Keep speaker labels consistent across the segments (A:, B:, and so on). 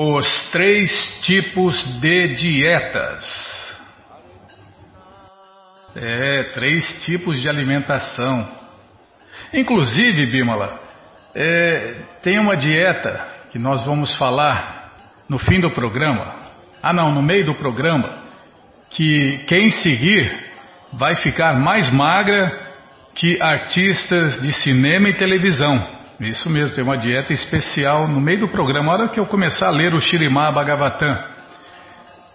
A: Os três tipos de dietas. É, três tipos de alimentação. Inclusive, Bimala, é, tem uma dieta que nós vamos falar no fim do programa. Ah, não, no meio do programa. Que quem seguir vai ficar mais magra que artistas de cinema e televisão. Isso mesmo, tem uma dieta especial no meio do programa. A hora que eu começar a ler o Shirimá Bhagavatam.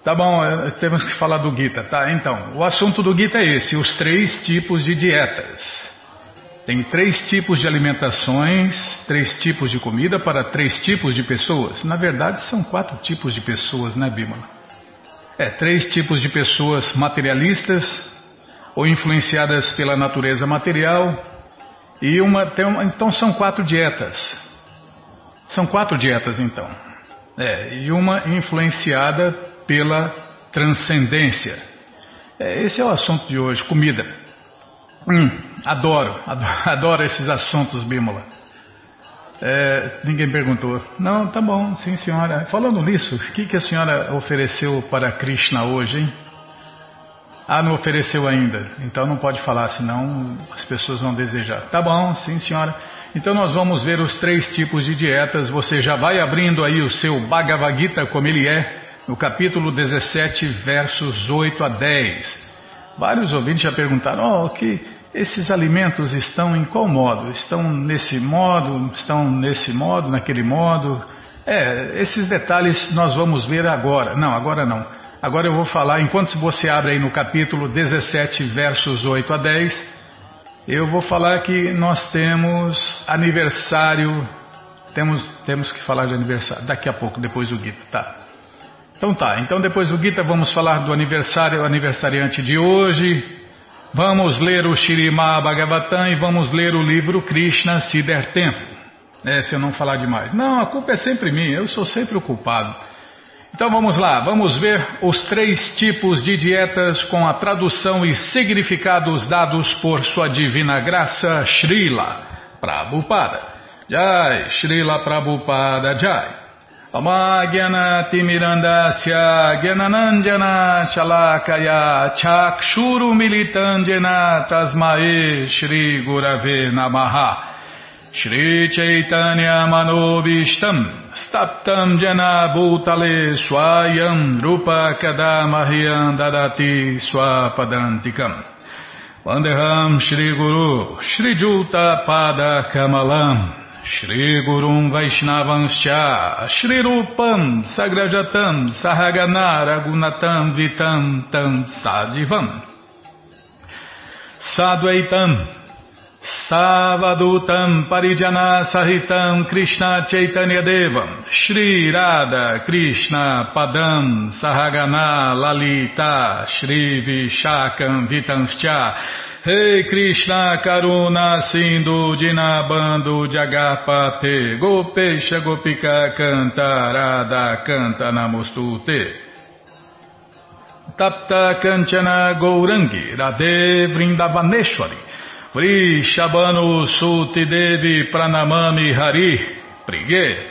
A: Tá bom, é, temos que falar do Gita, tá? Então, o assunto do Gita é esse: os três tipos de dietas. Tem três tipos de alimentações, três tipos de comida para três tipos de pessoas. Na verdade, são quatro tipos de pessoas, né, Bimala? É, três tipos de pessoas materialistas ou influenciadas pela natureza material, e uma, uma, então são quatro dietas. São quatro dietas então. É, e uma influenciada pela transcendência. É, esse é o assunto de hoje, comida. Hum, adoro, adoro, adoro esses assuntos, Bímola. É, ninguém perguntou. Não, tá bom, sim senhora. Falando nisso, o que, que a senhora ofereceu para Krishna hoje, hein? Ah, não ofereceu ainda. Então não pode falar, senão as pessoas vão desejar. Tá bom, sim senhora. Então nós vamos ver os três tipos de dietas. Você já vai abrindo aí o seu Bhagavad Gita como ele é, no capítulo 17, versos 8 a 10. Vários ouvintes já perguntaram, oh, que esses alimentos estão em qual modo? Estão nesse modo, estão nesse modo, naquele modo? É, esses detalhes nós vamos ver agora. Não, agora não. Agora eu vou falar, enquanto você abre aí no capítulo 17, versos 8 a 10, eu vou falar que nós temos aniversário, temos, temos que falar de aniversário daqui a pouco, depois do Gita, tá? Então tá, então depois do Gita vamos falar do aniversário, aniversariante de hoje, vamos ler o Shirima Bhagavatam e vamos ler o livro Krishna se der tempo. É, se eu não falar demais. Não, a culpa é sempre minha, eu sou sempre o culpado. Então vamos lá, vamos ver os três tipos de dietas com a tradução e significados dados por sua divina graça, Srila Prabhupada. Jai, Srila Prabhupada Jai. Shalakaya Chakshuru Militandjana Tasmae Shri Chaitanya Manobishtam Staptam Jana Bhutale Swayam Rupa Kadamahyam Dadati Swapadantikam Vandeham Shri Guru Shri Juta Pada Kamalam Shri Gurum Vaishnavanscha Shri Rupam Sagrajatam Sahagana Ragunatam Vitam Tam Sadivam Sadvaitam Savadutam Parijana Sahitam Krishna Chaitanya Devam. Shri Radha Krishna Padam Sahagana Lalita Shri Vishakam Vitanscha. Rei hey Krishna Karuna Sindhu Dinabando Jagapate Gopesha Gopika Canta Radha Namostute. Tapta Kanchana Gourangi Radhe Vrindavaneshwari Vrishabhanu Suti Devi Pranamami Hari Prige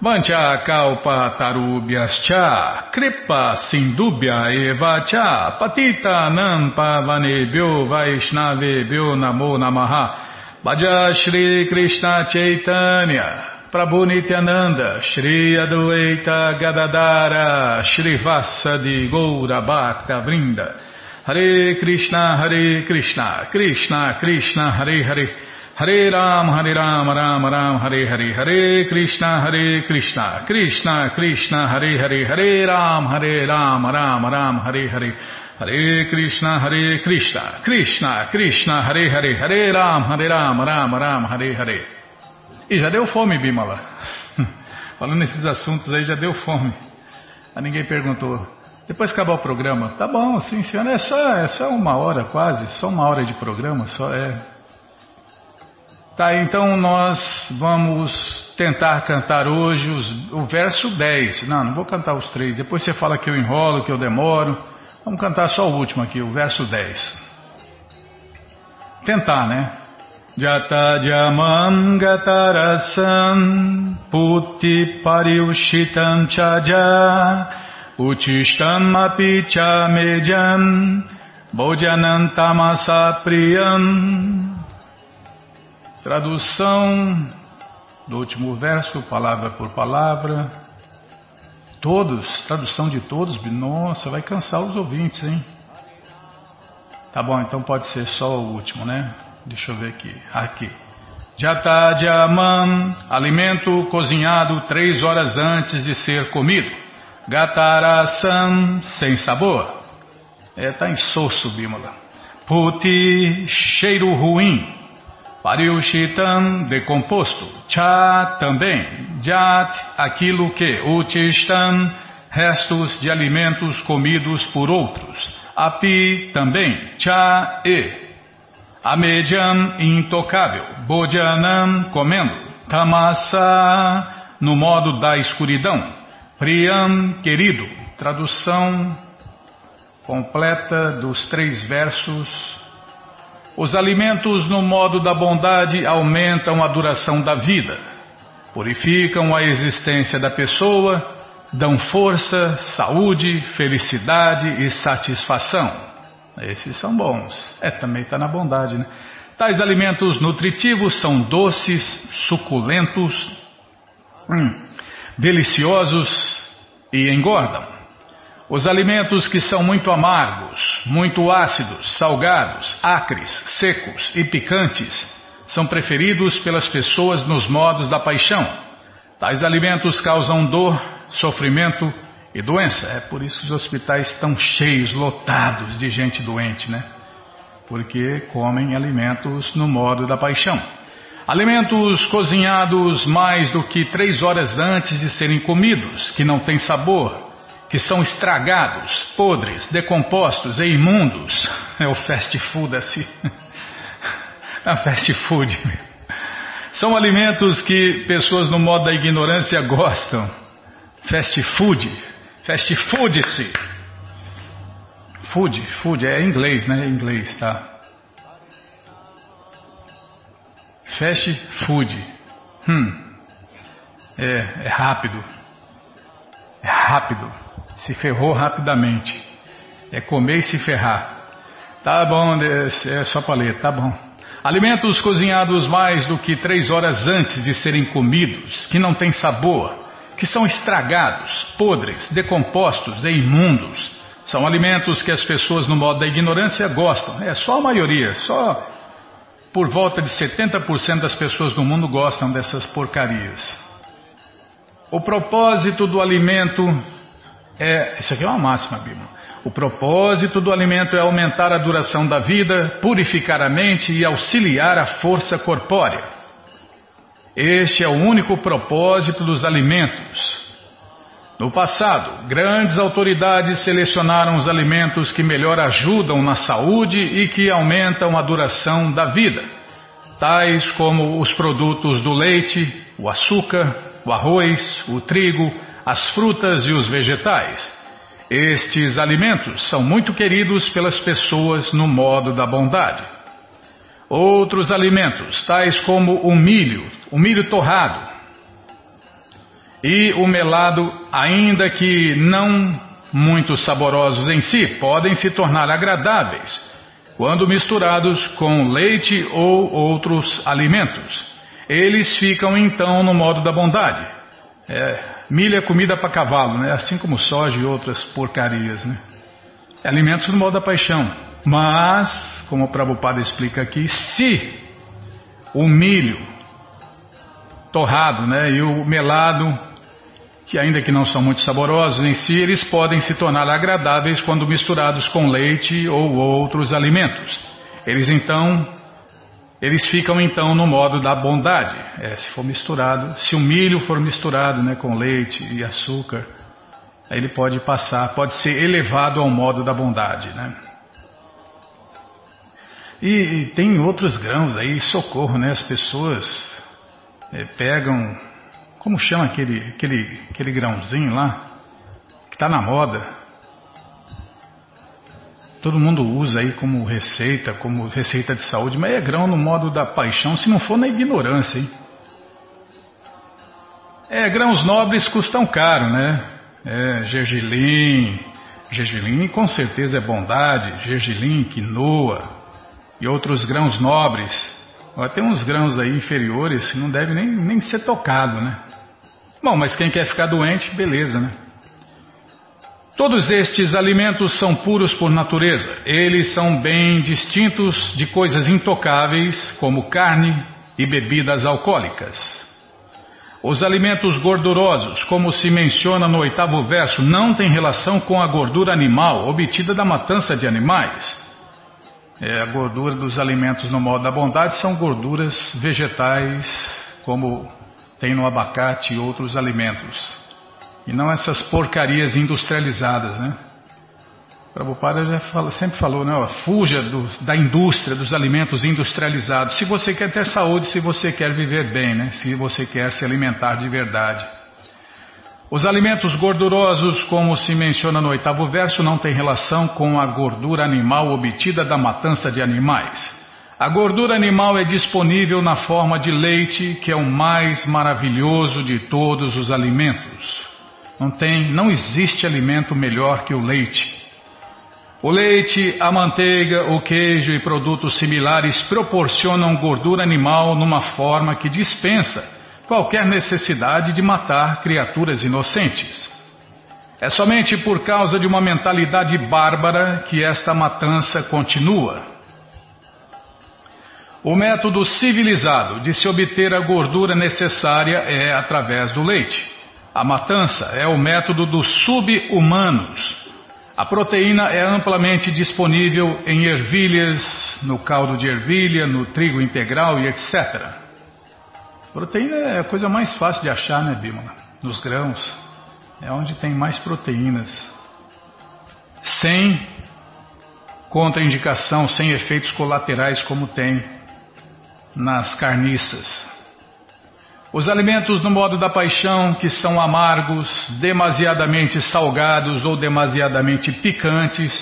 A: Vancha Kalpa Tarubhyascha Kripa Sindubhya Eva Cha Patita Nampa Vanebhyo Vaishnavebhyo Namo Namaha. Bhaja Shri Krishna Chaitanya Prabhu Nityananda Shri Adueita Gadadara Shri Vassa Goura Bhakta Vrinda Hare Krishna, Hare Krishna, Krishna Krishna, Hare Hare, Hare Ram, Hare Ram, Ram Ram, Hare Hare, Hare Krishna, Hare Krishna, Krishna Krishna, Hare Hare, Hare Ram, Hare Ram, Ram Ram, Hare Hare, Hare Krishna, Hare Krishna, Krishna Krishna, Hare Hare, Hare Ram, Hare Ram, Ram Ram, Hare Hare. E já deu fome, Bimala. Falando nesses assuntos aí, já deu fome. A ninguém perguntou. Depois acabar o programa. Tá bom, sim, senhora. É só, é só uma hora quase, só uma hora de programa, só é. Tá, então nós vamos tentar cantar hoje os, o verso 10. Não, não vou cantar os três. Depois você fala que eu enrolo, que eu demoro. Vamos cantar só o último aqui, o verso 10. Tentar, né? Jatajamam gatarasam puti pariushitam chaja Uchishtam cha mejam Bodhanam tamasa priyam Tradução do último verso, palavra por palavra. Todos, tradução de todos, nossa, vai cansar os ouvintes, hein? Tá bom, então pode ser só o último, né? Deixa eu ver aqui. Aqui. Jatajaman, alimento cozinhado três horas antes de ser comido. Gatarasam, sem sabor. É, tá insosso, Bímola. Puti, cheiro ruim. Pariushitam, decomposto. Cha, também. Jat, aquilo que. Uchishtam, restos de alimentos comidos por outros. Api, também. Cha, e. Amejam, intocável. Bodhanam, comendo. Tamasa, no modo da escuridão. Priyam, querido. Tradução completa dos três versos os alimentos no modo da bondade aumentam a duração da vida, purificam a existência da pessoa, dão força, saúde, felicidade e satisfação. Esses são bons. É, também está na bondade, né? Tais alimentos nutritivos são doces, suculentos, hum, deliciosos e engordam. Os alimentos que são muito amargos, muito ácidos, salgados, acres, secos e picantes são preferidos pelas pessoas nos modos da paixão. Tais alimentos causam dor, sofrimento e doença. É por isso que os hospitais estão cheios, lotados de gente doente, né? Porque comem alimentos no modo da paixão. Alimentos cozinhados mais do que três horas antes de serem comidos, que não têm sabor, que são estragados, podres, decompostos e imundos. É o fast food assim. É fast food. São alimentos que pessoas no modo da ignorância gostam. Fast food. Fast food-se. Food, food, é inglês, né? É inglês, tá? Fast food. Hum. É, é rápido. É rápido. Se ferrou rapidamente. É comer e se ferrar. Tá bom, é só para ler, tá bom. Alimentos cozinhados mais do que três horas antes de serem comidos, que não têm sabor, que são estragados, podres, decompostos e imundos. São alimentos que as pessoas, no modo da ignorância, gostam. É só a maioria, só por volta de 70% das pessoas do mundo gostam dessas porcarias. O propósito do alimento é. Isso aqui é uma máxima, Bíblia. O propósito do alimento é aumentar a duração da vida, purificar a mente e auxiliar a força corpórea. Este é o único propósito dos alimentos. No passado, grandes autoridades selecionaram os alimentos que melhor ajudam na saúde e que aumentam a duração da vida, tais como os produtos do leite, o açúcar, o arroz, o trigo, as frutas e os vegetais. Estes alimentos são muito queridos pelas pessoas no modo da bondade. Outros alimentos, tais como o milho, o milho torrado e o melado, ainda que não muito saborosos em si, podem se tornar agradáveis quando misturados com leite ou outros alimentos. Eles ficam então no modo da bondade. É, milho é comida para cavalo, né? assim como soja e outras porcarias. Né? É alimentos no modo da paixão. Mas, como o Prabhupada explica aqui, se o milho torrado né, e o melado, que ainda que não são muito saborosos em si, eles podem se tornar agradáveis quando misturados com leite ou outros alimentos. Eles então eles ficam então no modo da bondade. É, se for misturado, se o milho for misturado né, com leite e açúcar, aí ele pode passar, pode ser elevado ao modo da bondade. Né? E, e tem outros grãos aí, socorro, né? As pessoas é, pegam, como chama aquele, aquele, aquele grãozinho lá, que está na moda? todo mundo usa aí como receita, como receita de saúde, mas é grão no modo da paixão, se não for na ignorância, hein? É, grãos nobres custam caro, né? É, gergelim, gergelim com certeza é bondade, gergelim, quinoa e outros grãos nobres. Tem uns grãos aí inferiores que não deve nem, nem ser tocado, né? Bom, mas quem quer ficar doente, beleza, né? Todos estes alimentos são puros por natureza. Eles são bem distintos de coisas intocáveis, como carne e bebidas alcoólicas. Os alimentos gordurosos, como se menciona no oitavo verso, não têm relação com a gordura animal obtida da matança de animais. É, a gordura dos alimentos no modo da bondade são gorduras vegetais, como tem no abacate e outros alimentos. E não essas porcarias industrializadas, né? Prabhupada já fala, sempre falou, né? Fuja do, da indústria, dos alimentos industrializados. Se você quer ter saúde, se você quer viver bem, né? Se você quer se alimentar de verdade. Os alimentos gordurosos, como se menciona no oitavo verso, não têm relação com a gordura animal obtida da matança de animais. A gordura animal é disponível na forma de leite, que é o mais maravilhoso de todos os alimentos. Não tem, não existe alimento melhor que o leite. O leite, a manteiga, o queijo e produtos similares proporcionam gordura animal numa forma que dispensa qualquer necessidade de matar criaturas inocentes. É somente por causa de uma mentalidade bárbara que esta matança continua. O método civilizado de se obter a gordura necessária é através do leite. A matança é o método dos sub-humanos a proteína é amplamente disponível em ervilhas, no caldo de ervilha, no trigo integral e etc. Proteína é a coisa mais fácil de achar, né, Bímola? Nos grãos. É onde tem mais proteínas. Sem contraindicação, sem efeitos colaterais como tem nas carniças. Os alimentos no modo da paixão, que são amargos, demasiadamente salgados ou demasiadamente picantes,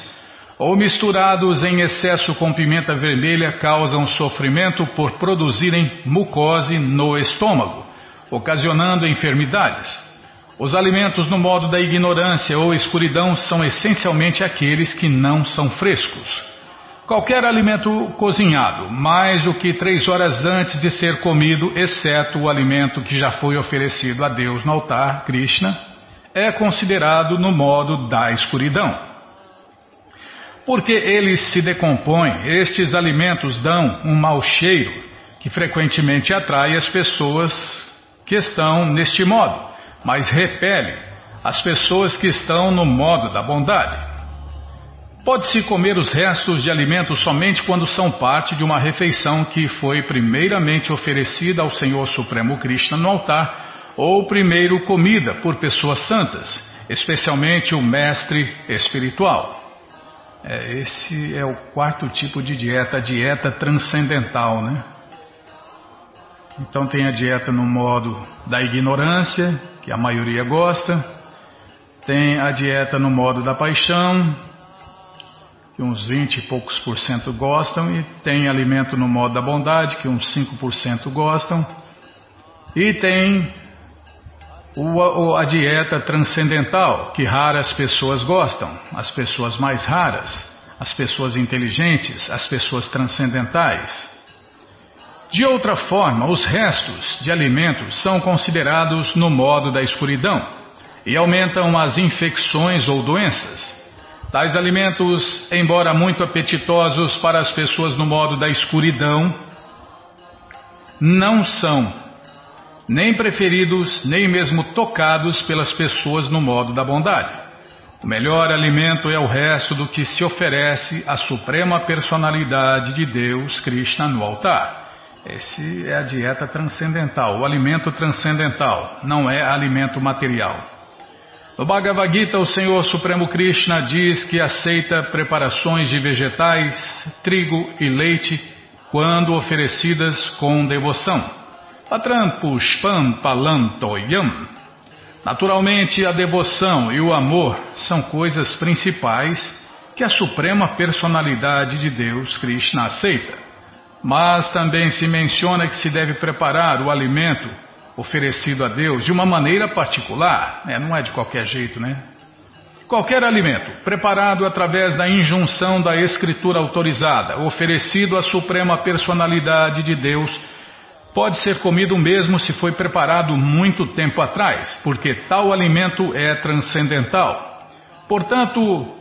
A: ou misturados em excesso com pimenta vermelha, causam sofrimento por produzirem mucose no estômago, ocasionando enfermidades. Os alimentos no modo da ignorância ou escuridão são essencialmente aqueles que não são frescos. Qualquer alimento cozinhado, mais do que três horas antes de ser comido, exceto o alimento que já foi oferecido a Deus no altar, Krishna, é considerado no modo da escuridão. Porque eles se decompõem, estes alimentos dão um mau cheiro que frequentemente atrai as pessoas que estão neste modo, mas repele as pessoas que estão no modo da bondade. Pode-se comer os restos de alimentos somente quando são parte de uma refeição que foi primeiramente oferecida ao Senhor Supremo Krishna no altar, ou primeiro comida por pessoas santas, especialmente o mestre espiritual. É, esse é o quarto tipo de dieta, a dieta transcendental, né? Então tem a dieta no modo da ignorância, que a maioria gosta, tem a dieta no modo da paixão, que uns 20 e poucos por cento gostam, e tem alimento no modo da bondade, que uns 5% gostam, e tem o, a dieta transcendental, que raras pessoas gostam, as pessoas mais raras, as pessoas inteligentes, as pessoas transcendentais. De outra forma, os restos de alimentos são considerados no modo da escuridão e aumentam as infecções ou doenças. Tais alimentos, embora muito apetitosos para as pessoas no modo da escuridão, não são nem preferidos, nem mesmo tocados pelas pessoas no modo da bondade. O melhor alimento é o resto do que se oferece à suprema personalidade de Deus, Krishna, no altar. Esse é a dieta transcendental, o alimento transcendental, não é alimento material. No Bhagavad Gita, o Senhor Supremo Krishna diz que aceita preparações de vegetais, trigo e leite quando oferecidas com devoção. Patram pushpam palantoyam. Naturalmente, a devoção e o amor são coisas principais que a suprema personalidade de Deus, Krishna, aceita. Mas também se menciona que se deve preparar o alimento oferecido a Deus de uma maneira particular, né? não é de qualquer jeito, né? Qualquer alimento preparado através da injunção da Escritura autorizada, oferecido à Suprema Personalidade de Deus, pode ser comido mesmo se foi preparado muito tempo atrás, porque tal alimento é transcendental. Portanto,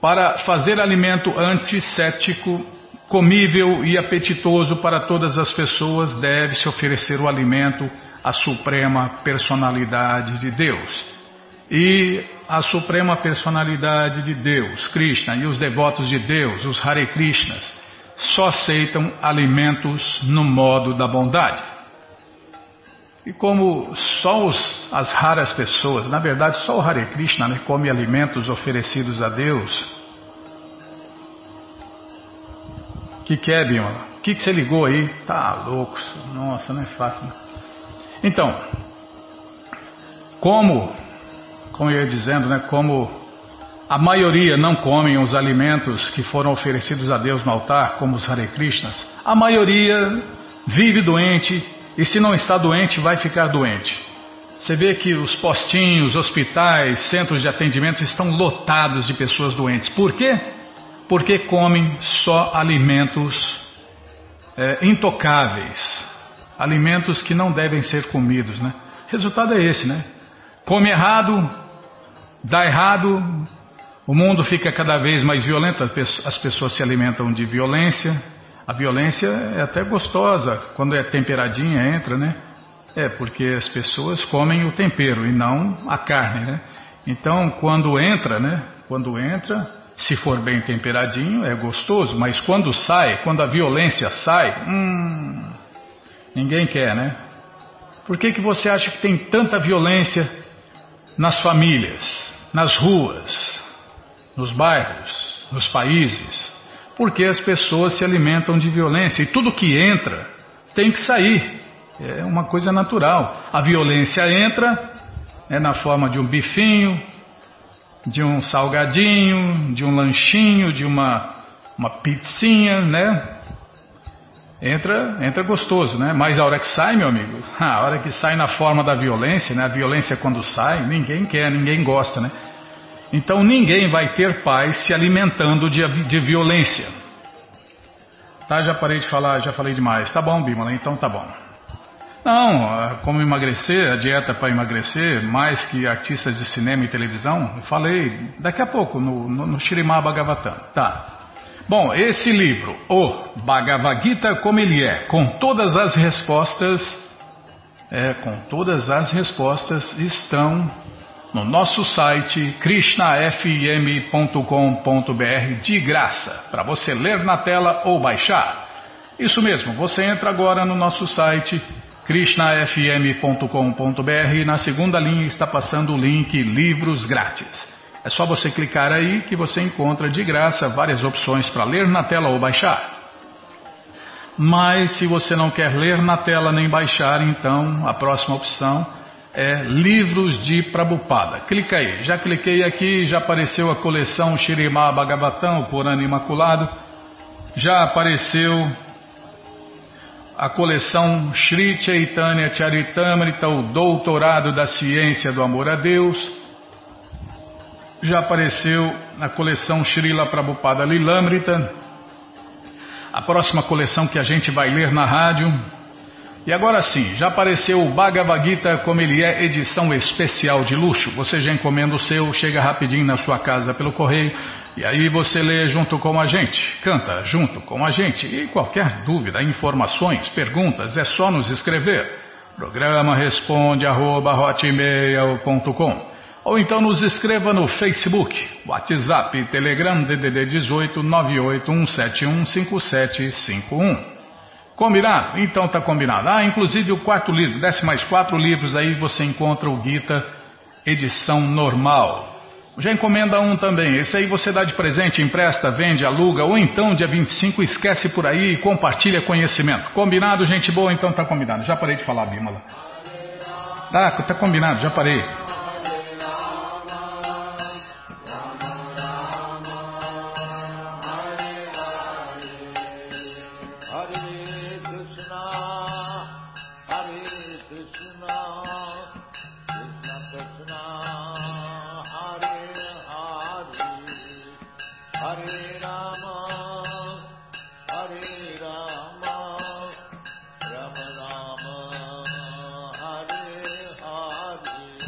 A: para fazer alimento antissético, comível e apetitoso para todas as pessoas, deve-se oferecer o alimento à Suprema Personalidade de Deus. E a Suprema Personalidade de Deus, Krishna, e os devotos de Deus, os Hare Krishnas, só aceitam alimentos no modo da bondade. E como só os, as raras pessoas, na verdade só o Hare Krishna né, come alimentos oferecidos a Deus. Que, que é, Bima? O que, que você ligou aí? Tá louco, nossa, não é fácil. Né? Então, como, como eu ia dizendo, né, como a maioria não comem os alimentos que foram oferecidos a Deus no altar, como os Hare Krishnas, a maioria vive doente e se não está doente, vai ficar doente. Você vê que os postinhos, hospitais, centros de atendimento estão lotados de pessoas doentes. Por quê? Porque comem só alimentos é, intocáveis, alimentos que não devem ser comidos, né? Resultado é esse, né? Come errado, dá errado, o mundo fica cada vez mais violento, as pessoas se alimentam de violência. A violência é até gostosa, quando é temperadinha entra, né? É, porque as pessoas comem o tempero e não a carne, né? Então, quando entra, né? Quando entra, se for bem temperadinho, é gostoso, mas quando sai, quando a violência sai, hum, Ninguém quer, né? Por que, que você acha que tem tanta violência nas famílias, nas ruas, nos bairros, nos países? Porque as pessoas se alimentam de violência e tudo que entra tem que sair. É uma coisa natural. A violência entra é na forma de um bifinho, de um salgadinho, de um lanchinho, de uma, uma pizzinha, né? Entra, entra gostoso, né? Mas a hora que sai, meu amigo, a hora que sai na forma da violência, né? A violência quando sai, ninguém quer, ninguém gosta, né? Então ninguém vai ter paz se alimentando de, de violência. Tá, já parei de falar, já falei demais. Tá bom, Bímola, então tá bom. Não, como emagrecer, a dieta para emagrecer, mais que artistas de cinema e televisão, falei daqui a pouco no, no, no. Tá. Bom, esse livro, o Bhagavad Gita como ele é, com todas as respostas, é, com todas as respostas estão no nosso site krishnafm.com.br de graça, para você ler na tela ou baixar. Isso mesmo, você entra agora no nosso site krishnafm.com.br e na segunda linha está passando o link Livros Grátis. É só você clicar aí que você encontra de graça várias opções para ler na tela ou baixar. Mas se você não quer ler na tela nem baixar, então a próxima opção é Livros de Prabupada. Clica aí. Já cliquei aqui, já apareceu a coleção Shirimá Bhagavatam, por ano imaculado. Já apareceu a coleção Sri Chaitanya Charitamrita, o Doutorado da Ciência do Amor a Deus já apareceu na coleção Srila Prabhupada Lilamrita, a próxima coleção que a gente vai ler na rádio. E agora sim, já apareceu o Bhagavad Gita como ele é, edição especial de luxo. Você já encomenda o seu, chega rapidinho na sua casa pelo correio e aí você lê junto com a gente, canta junto com a gente. E qualquer dúvida, informações, perguntas, é só nos escrever. Programa responde arroba hotmail.com ou então nos escreva no Facebook, WhatsApp, Telegram, DDD 18 981715751. Combinado? Então tá combinado. Ah, inclusive o quarto livro, desce mais quatro livros aí você encontra o Gita edição normal. Já encomenda um também. Esse aí você dá de presente, empresta, vende, aluga, ou então dia 25 esquece por aí e compartilha conhecimento. Combinado, gente boa? Então tá combinado. Já parei de falar, Bímola. Tá, tá combinado, já parei.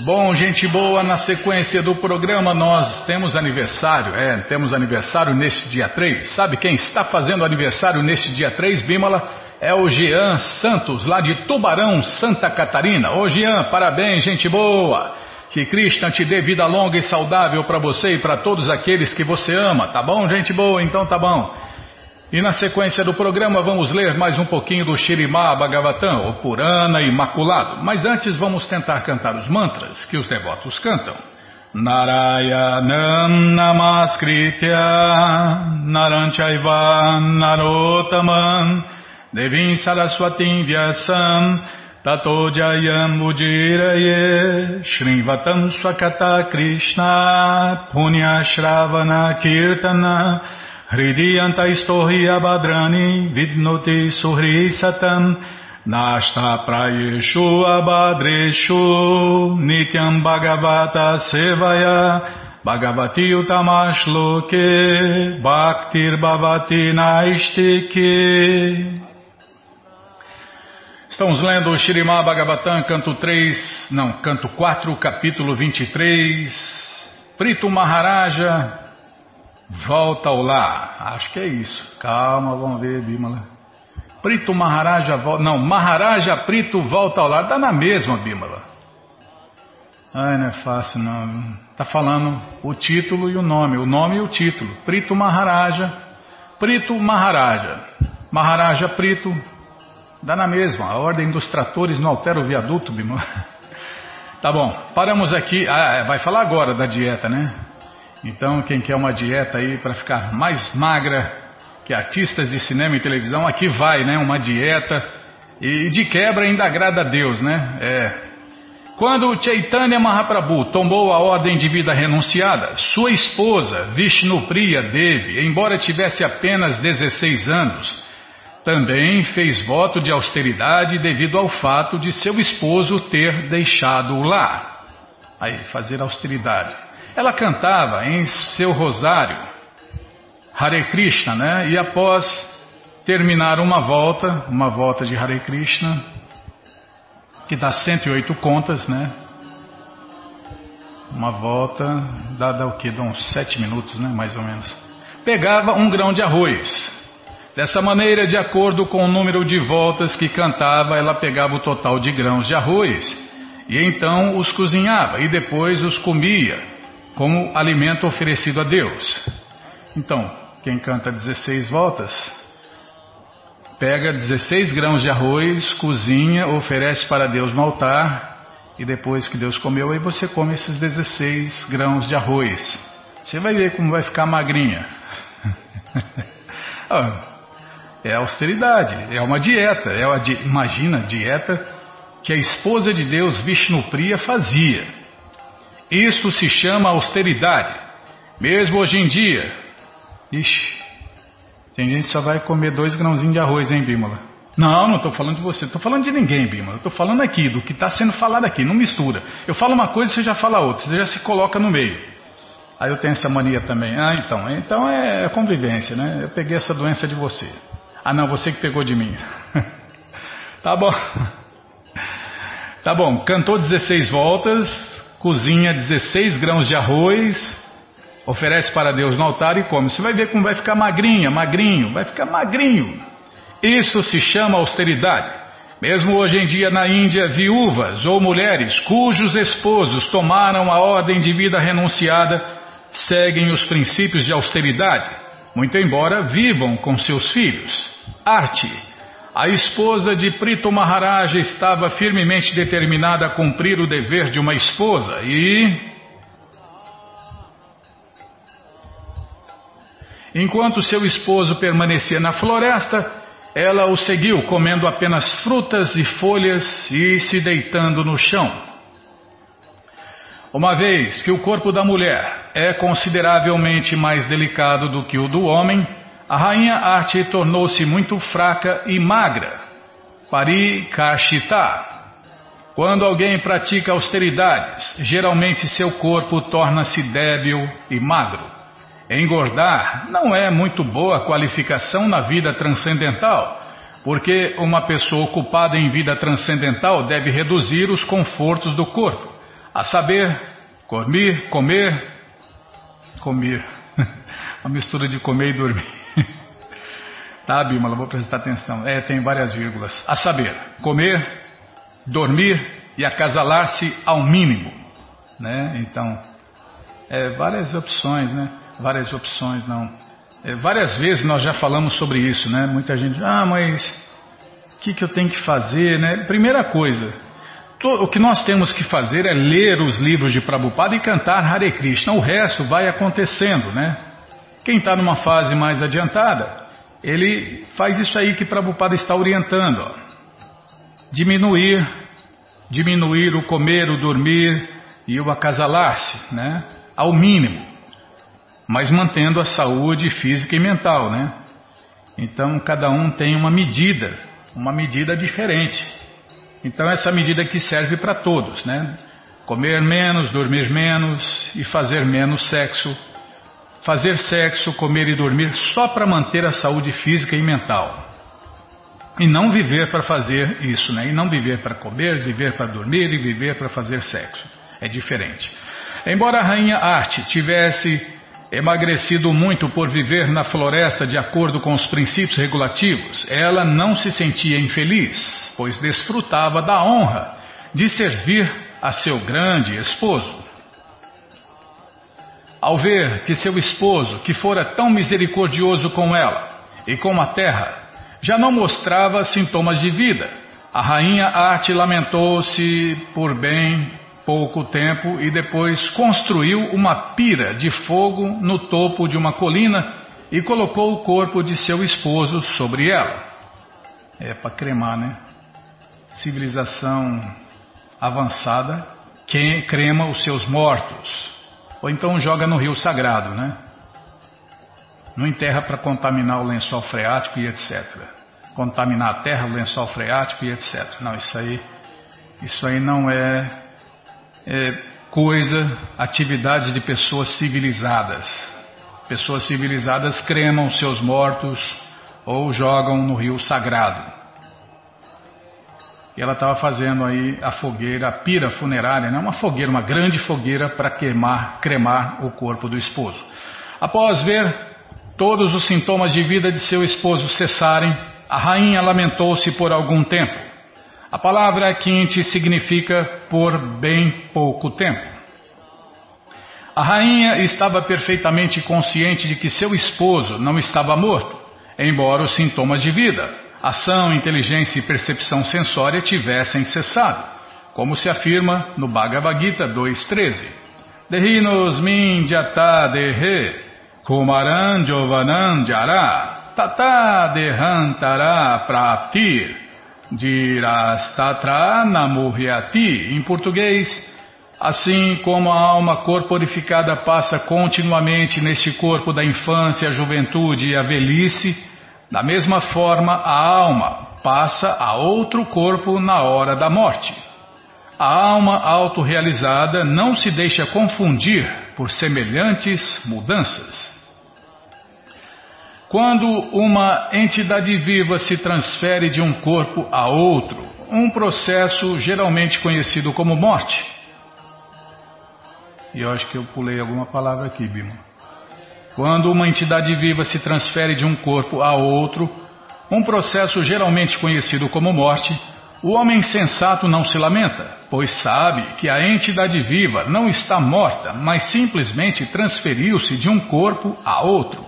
A: Bom, gente boa, na sequência do programa nós temos aniversário, é, temos aniversário neste dia 3. Sabe quem está fazendo aniversário neste dia 3, Bímola? É o Jean Santos, lá de Tubarão, Santa Catarina. Ô Jean, parabéns, gente boa! Que Krishna te dê vida longa e saudável para você e para todos aqueles que você ama, tá bom, gente boa? Então tá bom. E na sequência do programa vamos ler mais um pouquinho do Shirimá Bhagavatam, o Purana Imaculado. Mas antes vamos tentar cantar os mantras que os devotos cantam. Narayanam Namaskritya Naranchaiva Narotaman Devim Saraswatim Vyasam Tato Jayam Ujiraye Shrivatam Swakata Krishna Punya Shravana Kirtana Hridiyantaistohi abhadrani vidnoti suhri satam nashta prayeshu abhadreshu nityam bhagavata sevaya bhagavati utamashloke bhaktir bhavati naistike Estamos lendo o Shirimá Bhagavatam, canto 3, não, canto 4, capítulo 23. Prito Maharaja Volta ao lar. Acho que é isso. Calma, vamos ver, Bimala. Prito Maharaja volta. Não, Maharaja Prito volta ao lar. Dá na mesma, Bimala. Ai, não é fácil não. Tá falando o título e o nome. O nome e o título. Prito Maharaja. Prito Maharaja. Maharaja Prito. Dá na mesma. A ordem dos tratores não altera o viaduto, Bimala. Tá bom. Paramos aqui. Ah, é, vai falar agora da dieta, né? Então, quem quer uma dieta aí para ficar mais magra que artistas de cinema e televisão, aqui vai, né? Uma dieta e de quebra ainda agrada a Deus, né? É. Quando Chaitanya Mahaprabhu tomou a ordem de vida renunciada, sua esposa, Vishnupriya Devi, embora tivesse apenas 16 anos, também fez voto de austeridade devido ao fato de seu esposo ter deixado-o lá. Aí, fazer austeridade. Ela cantava em seu rosário Hare Krishna, né? E após terminar uma volta, uma volta de Hare Krishna, que dá 108 contas, né? Uma volta, dá, dá o que? Dá uns 7 minutos, né? Mais ou menos. Pegava um grão de arroz. Dessa maneira, de acordo com o número de voltas que cantava, ela pegava o total de grãos de arroz e então os cozinhava e depois os comia como alimento oferecido a Deus. Então, quem canta 16 voltas, pega 16 grãos de arroz, cozinha, oferece para Deus no altar, e depois que Deus comeu, aí você come esses 16 grãos de arroz. Você vai ver como vai ficar magrinha. Ah, é austeridade, é uma dieta. É uma, imagina a dieta que a esposa de Deus, Vishnupriya, fazia. Isso se chama austeridade. Mesmo hoje em dia. Ixi, tem gente que só vai comer dois grãozinhos de arroz, hein, Bímola? Não, não estou falando de você, estou falando de ninguém, Bímola. Estou falando aqui, do que está sendo falado aqui, não mistura. Eu falo uma coisa, você já fala outra, você já se coloca no meio. Aí eu tenho essa mania também. Ah, então, então é convivência, né? Eu peguei essa doença de você. Ah, não, você que pegou de mim. tá bom. Tá bom, cantou 16 voltas, cozinha 16 grãos de arroz, oferece para Deus no altar e come. Você vai ver como vai ficar magrinha, magrinho, vai ficar magrinho. Isso se chama austeridade. Mesmo hoje em dia na Índia, viúvas ou mulheres cujos esposos tomaram a ordem de vida renunciada seguem os princípios de austeridade, muito embora vivam com seus filhos. Arte a esposa de Prito Maharaja estava firmemente determinada a cumprir o dever de uma esposa e. Enquanto seu esposo permanecia na floresta, ela o seguiu comendo apenas frutas e folhas e se deitando no chão. Uma vez que o corpo da mulher é consideravelmente mais delicado do que o do homem, a rainha Arte tornou-se muito fraca e magra. Parikashita. Quando alguém pratica austeridades, geralmente seu corpo torna-se débil e magro. Engordar não é muito boa qualificação na vida transcendental, porque uma pessoa ocupada em vida transcendental deve reduzir os confortos do corpo. a saber, comer, comer, comer, uma mistura de comer e dormir. tá, Bímola, vou prestar atenção. É, tem várias vírgulas. A saber, comer, dormir e acasalar-se ao mínimo, né? Então, é, várias opções, né? Várias opções, não. É, várias vezes nós já falamos sobre isso, né? Muita gente, ah, mas o que, que eu tenho que fazer, né? Primeira coisa, o que nós temos que fazer é ler os livros de Prabhupada e cantar Hare Krishna. O resto vai acontecendo, né? Quem está numa fase mais adiantada, ele faz isso aí que Prabhupada está orientando. Ó. Diminuir, diminuir o comer, o dormir e o acasalar-se, né? Ao mínimo, mas mantendo a saúde física e mental, né? Então cada um tem uma medida, uma medida diferente. Então essa medida aqui serve para todos, né? Comer menos, dormir menos e fazer menos sexo. Fazer sexo, comer e dormir só para manter a saúde física e mental. E não viver para fazer isso, né? E não viver para comer, viver para dormir e viver para fazer sexo. É diferente. Embora a rainha Arte tivesse emagrecido muito por viver na floresta de acordo com os princípios regulativos, ela não se sentia infeliz pois desfrutava da honra de servir a seu grande esposo. Ao ver que seu esposo, que fora tão misericordioso com ela e com a terra, já não mostrava sintomas de vida, a rainha Arte lamentou-se por bem pouco tempo e depois construiu uma pira de fogo no topo de uma colina e colocou o corpo de seu esposo sobre ela. É para cremar, né? civilização avançada que crema os seus mortos, ou então joga no rio sagrado, né? Não enterra para contaminar o lençol freático e etc. Contaminar a terra, o lençol freático e etc. Não, isso aí, isso aí não é, é coisa, atividade de pessoas civilizadas. Pessoas civilizadas cremam seus mortos ou jogam no rio sagrado. E ela estava fazendo aí a fogueira, a pira funerária, né? uma fogueira, uma grande fogueira para queimar, cremar o corpo do esposo. Após ver todos os sintomas de vida de seu esposo cessarem, a rainha lamentou-se por algum tempo. A palavra quinte significa por bem pouco tempo. A rainha estava perfeitamente consciente de que seu esposo não estava morto, embora os sintomas de vida ação, inteligência e percepção sensória tivessem cessado, como se afirma no Bhagavad Gita 2.13. Dehinos min jata dehe kumaran jovanan jara tata dehantara praptir dirastatra namurhyati. Em português, assim como a alma corporificada passa continuamente neste corpo da infância, a juventude e a velhice, da mesma forma, a alma passa a outro corpo na hora da morte. A alma autorrealizada não se deixa confundir por semelhantes mudanças. Quando uma entidade viva se transfere de um corpo a outro, um processo geralmente conhecido como morte. E eu acho que eu pulei alguma palavra aqui, Bima. Quando uma entidade viva se transfere de um corpo a outro, um processo geralmente conhecido como morte, o homem sensato não se lamenta, pois sabe que a entidade viva não está morta, mas simplesmente transferiu-se de um corpo a outro.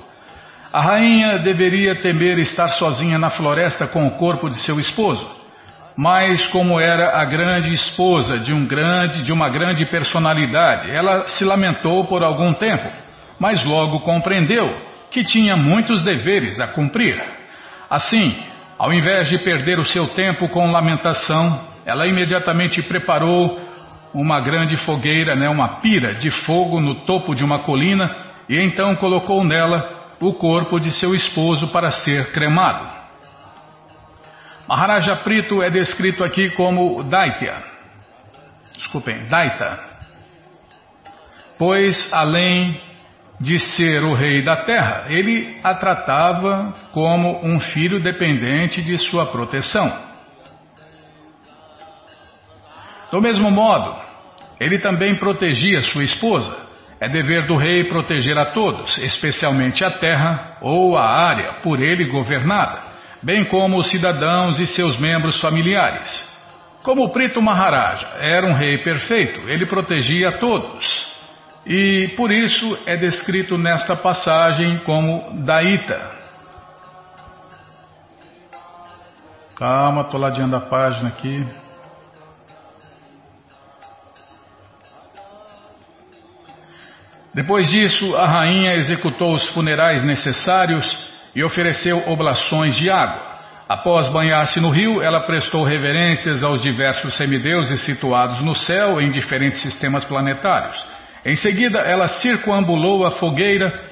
A: A rainha deveria temer estar sozinha na floresta com o corpo de seu esposo, mas como era a grande esposa de um grande, de uma grande personalidade, ela se lamentou por algum tempo mas logo compreendeu que tinha muitos deveres a cumprir. Assim, ao invés de perder o seu tempo com lamentação, ela imediatamente preparou uma grande fogueira, né, uma pira de fogo no topo de uma colina e então colocou nela o corpo de seu esposo para ser cremado. Maharaja Prito é descrito aqui como Daitya. Desculpem, Daita. Pois além de ser o rei da terra, ele a tratava como um filho dependente de sua proteção. Do mesmo modo, Ele também protegia sua esposa. É dever do rei proteger a todos, especialmente a terra ou a área por ele governada, bem como os cidadãos e seus membros familiares. Como Prito Maharaja era um rei perfeito, ele protegia a todos. E por isso é descrito nesta passagem como Daita. Calma, estou ladeando a página aqui. Depois disso, a rainha executou os funerais necessários e ofereceu oblações de água. Após banhar-se no rio, ela prestou reverências aos diversos semideuses situados no céu em diferentes sistemas planetários. Em seguida, ela circunambulou a fogueira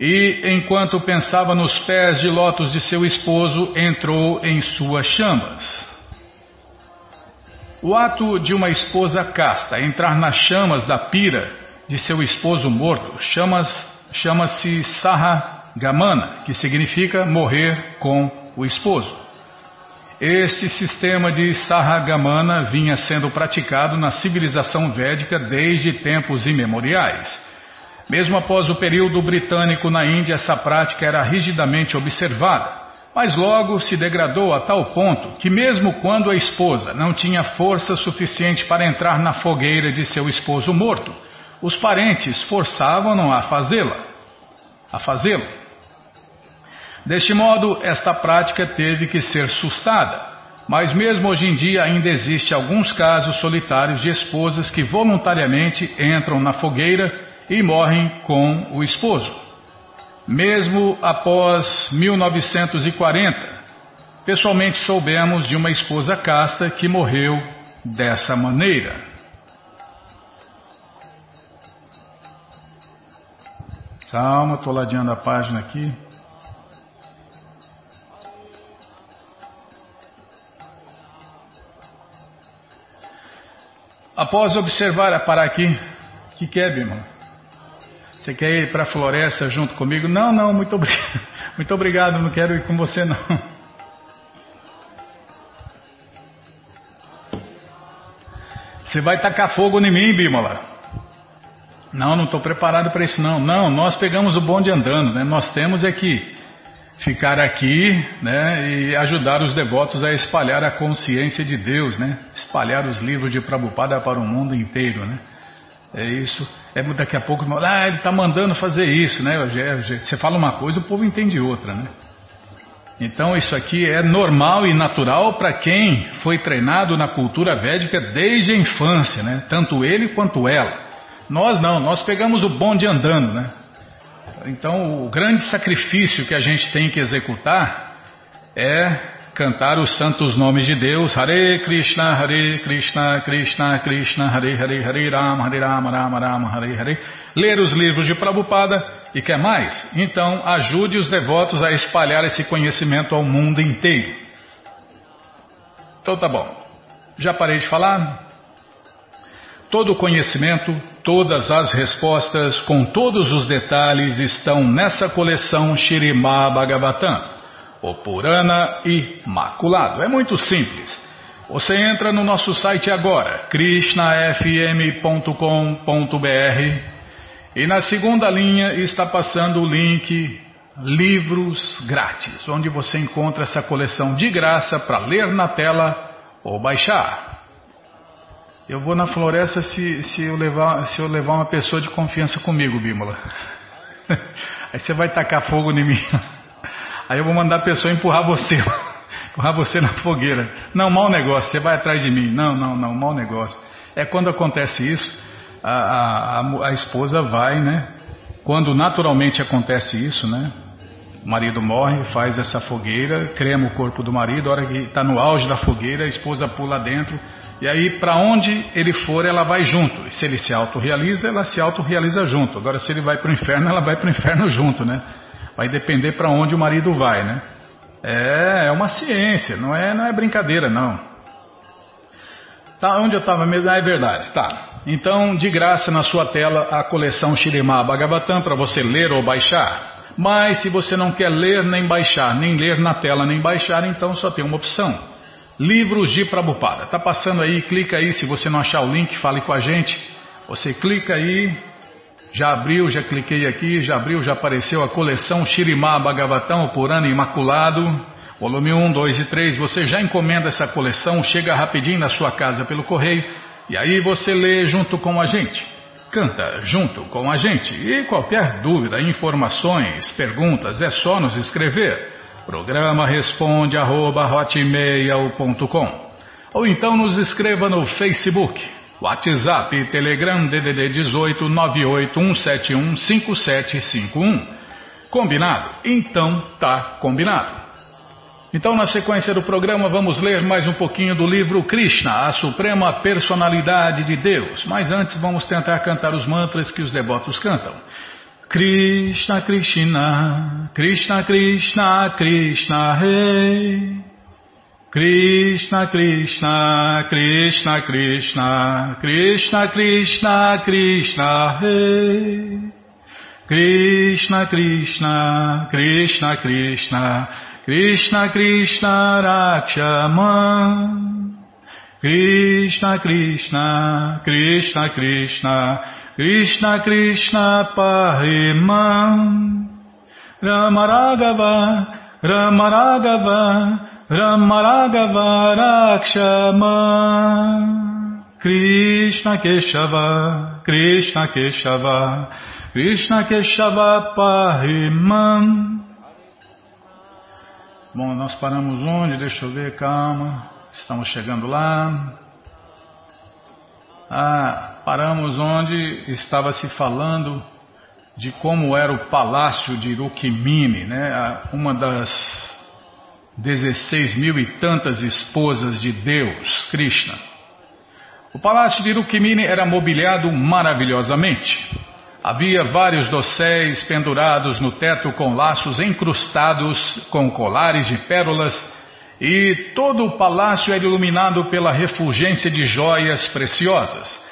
A: e, enquanto pensava nos pés de lótus de seu esposo, entrou em suas chamas. O ato de uma esposa casta entrar nas chamas da pira de seu esposo morto chama-se Saha Gamana, que significa morrer com o esposo. Este sistema de Sahagamana vinha sendo praticado na civilização védica desde tempos imemoriais. Mesmo após o período britânico na Índia, essa prática era rigidamente observada, mas logo se degradou a tal ponto que, mesmo quando a esposa não tinha força suficiente para entrar na fogueira de seu esposo morto, os parentes forçavam-no a fazê-la, a fazê-lo. Deste modo, esta prática teve que ser sustada, mas mesmo hoje em dia ainda existe alguns casos solitários de esposas que voluntariamente entram na fogueira e morrem com o esposo. Mesmo após 1940, pessoalmente soubemos de uma esposa casta que morreu dessa maneira. Calma, estou ladeando a página aqui. Após observar, parar aqui, que, quer, é, irmão? Você quer ir para a floresta junto comigo? Não, não, muito obrigado. Muito obrigado, não quero ir com você não. Você vai tacar fogo em mim, Bímola. Não, não estou preparado para isso não. Não, nós pegamos o bonde andando, né? Nós temos é que ficar aqui, né? E ajudar os devotos a espalhar a consciência de Deus, né? Espalhar os livros de Prabhupada para o mundo inteiro, né? É isso. É daqui a pouco, ah, ele está mandando fazer isso, né? Você fala uma coisa, o povo entende outra, né? Então isso aqui é normal e natural para quem foi treinado na cultura védica desde a infância, né? Tanto ele quanto ela. Nós não, nós pegamos o bonde andando, né? Então o grande sacrifício que a gente tem que executar é cantar os santos nomes de Deus, Hare Krishna, Hare Krishna, Krishna Krishna, Hare Hare, Hare Rama, Hare Rama, Rama Rama, Hare Hare, ler os livros de Prabhupada e quer mais? Então ajude os devotos a espalhar esse conhecimento ao mundo inteiro. Então tá bom. Já parei de falar? Todo o conhecimento, todas as respostas, com todos os detalhes, estão nessa coleção Shirimá Bhagavatam, o Purana Imaculado. É muito simples. Você entra no nosso site agora, krishnafm.com.br, e na segunda linha está passando o link Livros Grátis, onde você encontra essa coleção de graça para ler na tela ou baixar. Eu vou na floresta se, se, eu levar, se eu levar uma pessoa de confiança comigo, Bímola. Aí você vai tacar fogo em mim. Aí eu vou mandar a pessoa empurrar você. Empurrar você na fogueira. Não, mau negócio, você vai atrás de mim. Não, não, não, mau negócio. É quando acontece isso, a, a, a esposa vai, né? Quando naturalmente acontece isso, né? O marido morre, faz essa fogueira, crema o corpo do marido, a hora que está no auge da fogueira, a esposa pula dentro, e aí para onde ele for, ela vai junto. Se ele se autorrealiza, ela se autorrealiza junto. Agora, se ele vai para o inferno, ela vai para o inferno junto, né? Vai depender para onde o marido vai, né? É, é uma ciência, não é, não é brincadeira, não. Tá, onde eu estava mesmo? Ah, é verdade, tá. Então, de graça na sua tela a coleção Shirimá Bhagavatam para você ler ou baixar. Mas se você não quer ler nem baixar, nem ler na tela nem baixar, então só tem uma opção. Livros de Prabupada. Tá passando aí, clica aí, se você não achar o link, fale com a gente. Você clica aí, já abriu, já cliquei aqui, já abriu, já apareceu a coleção Shirimá Bhagavatam, Purana Imaculado, volume 1, 2 e 3. Você já encomenda essa coleção, chega rapidinho na sua casa pelo correio e aí você lê junto com a gente. Canta junto com a gente. E qualquer dúvida, informações, perguntas, é só nos escrever. Programa responde arroba, Ou então nos escreva no Facebook WhatsApp, Telegram, DDD 18 981715751. Combinado? Então tá combinado. Então, na sequência do programa, vamos ler mais um pouquinho do livro Krishna, a Suprema Personalidade de Deus. Mas antes, vamos tentar cantar os mantras que os devotos cantam. Krishna, Krishna, Krishna, Krishna, Krishna, Rei. Krishna Krishna Krishna Krishna Krishna Krishna Krishna He Krishna Krishna Krishna Krishna Krishna Krishna Rakshaman Krishna Krishna Krishna Krishna Krishna Krishna Pahiman Rama Raghava Rama Raghava Ramaragavarakshama Krishna Keshava Krishna Keshava Krishna Keshava Pahimam Bom, nós paramos onde? Deixa eu ver, calma. Estamos chegando lá. Ah, paramos onde estava se falando de como era o palácio de Rukmini, né? Uma das 16 mil e tantas esposas de Deus, Krishna. O palácio de Rukmini era mobiliado maravilhosamente. Havia vários dosséis pendurados no teto com laços encrustados com colares de pérolas e todo o palácio era iluminado pela refulgência de joias preciosas.